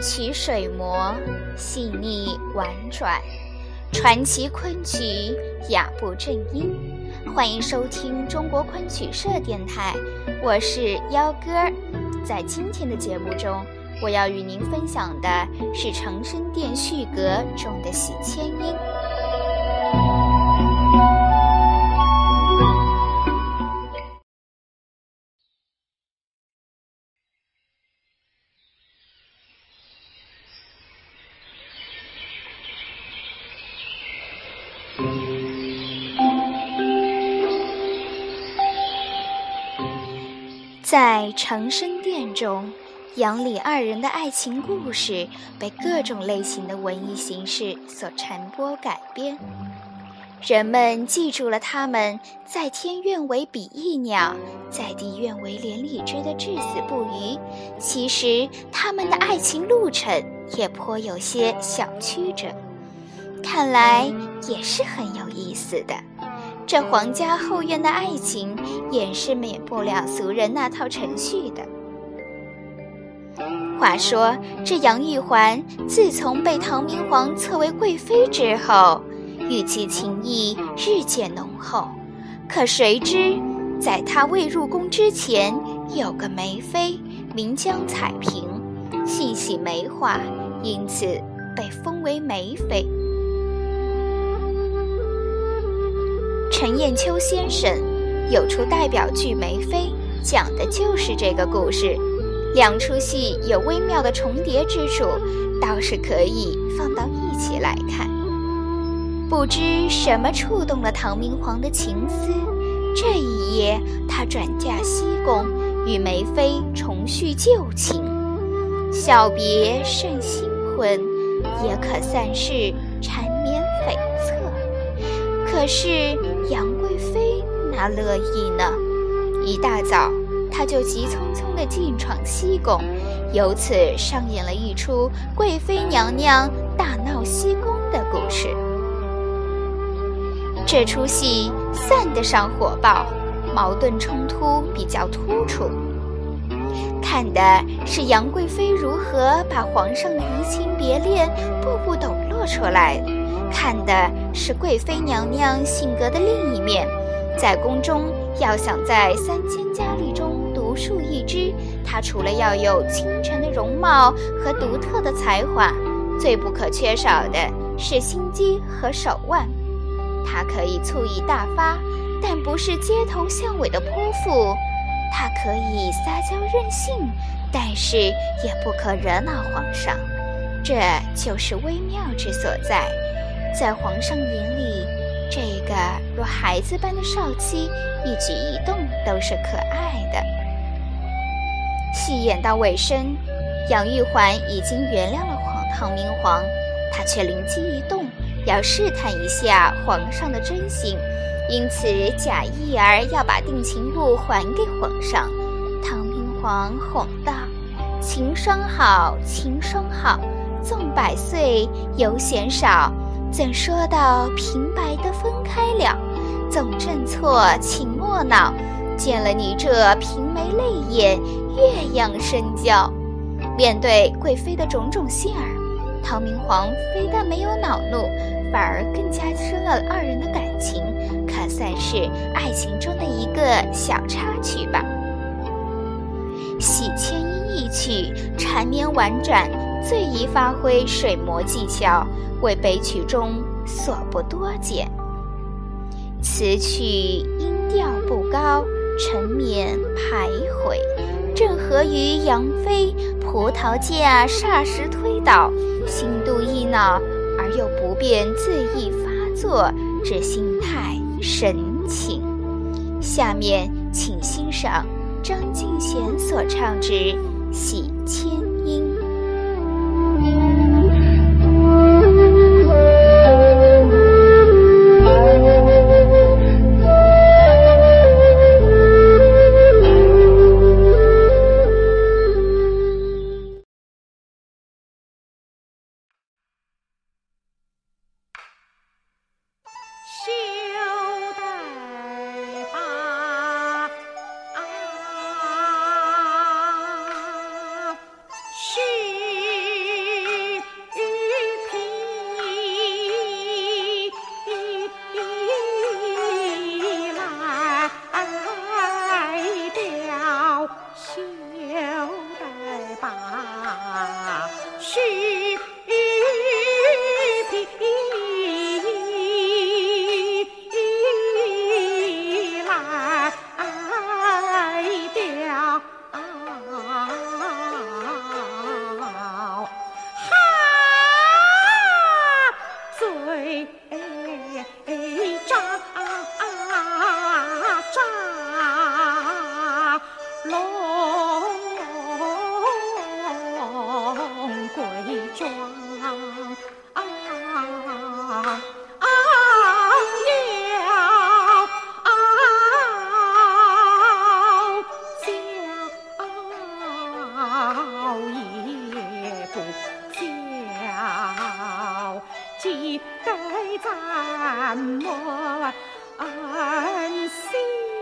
曲水磨，细腻婉转，传奇昆曲，雅不正音。欢迎收听中国昆曲社电台，我是幺哥。在今天的节目中，我要与您分享的是《长生殿序阁》中的喜迁音。在长生殿中，杨李二人的爱情故事被各种类型的文艺形式所传播改编。人们记住了他们在天愿为比翼鸟，在地愿为连理枝的至死不渝。其实他们的爱情路程也颇有些小曲折，看来也是很有意思的。这皇家后院的爱情也是免不了俗人那套程序的。话说，这杨玉环自从被唐明皇册为贵妃之后，与其情谊日渐浓厚。可谁知，在她未入宫之前，有个梅妃名江彩萍，性喜梅花，因此被封为梅妃。陈彦秋先生有出代表剧《梅妃》，讲的就是这个故事。两出戏有微妙的重叠之处，倒是可以放到一起来看。不知什么触动了唐明皇的情思，这一夜他转嫁西宫，与梅妃重续旧情。小别胜新婚，也可算是缠。可是杨贵妃哪乐意呢？一大早，她就急匆匆地进闯西宫，由此上演了一出贵妃娘娘大闹西宫的故事。这出戏算得上火爆，矛盾冲突比较突出，看的是杨贵妃如何把皇上的移情别恋步步抖落出来。看的是贵妃娘娘性格的另一面，在宫中要想在三千佳丽中独树一帜，她除了要有倾城的容貌和独特的才华，最不可缺少的是心机和手腕。她可以醋意大发，但不是街头巷尾的泼妇；他可以撒娇任性，但是也不可惹恼皇上。这就是微妙之所在。在皇上眼里，这个若孩子般的少妻，一举一动都是可爱的。戏演到尾声，杨玉环已经原谅了皇唐明皇，她却灵机一动，要试探一下皇上的真心，因此贾意儿要把定情物还给皇上。唐明皇哄道：“情双好，情双好，纵百岁犹嫌少。”怎说到平白的分开了？总正错，请莫恼。见了你这平眉泪眼，月样深娇。面对贵妃的种种杏儿，唐明皇非但没有恼怒，反而更加深了二人的感情，可算是爱情中的一个小插曲吧。喜千音一曲，缠绵婉转，最宜发挥水磨技巧。为悲曲中所不多见。此曲音调不高，沉湎徘徊，正合于杨妃葡萄架霎时推倒，心度意恼而又不便自意发作之心态神情。下面请欣赏张敬贤所唱之《喜千音》。you. 记得咱们心。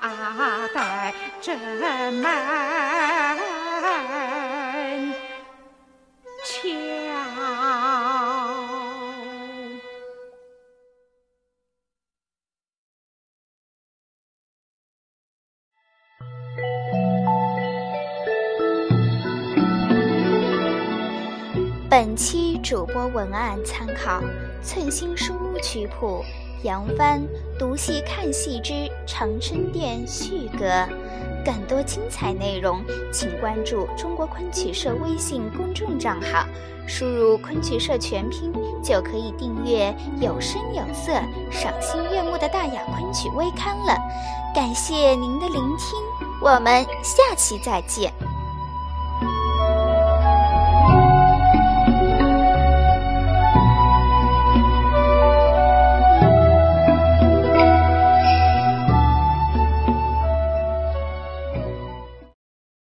八待正门。本期主播文案参考《寸心书屋曲谱》杨帆读戏看戏之长生殿序歌。更多精彩内容，请关注中国昆曲社微信公众账号，输入“昆曲社全拼”就可以订阅有声有色、赏心悦目的大雅昆曲微刊了。感谢您的聆听，我们下期再见。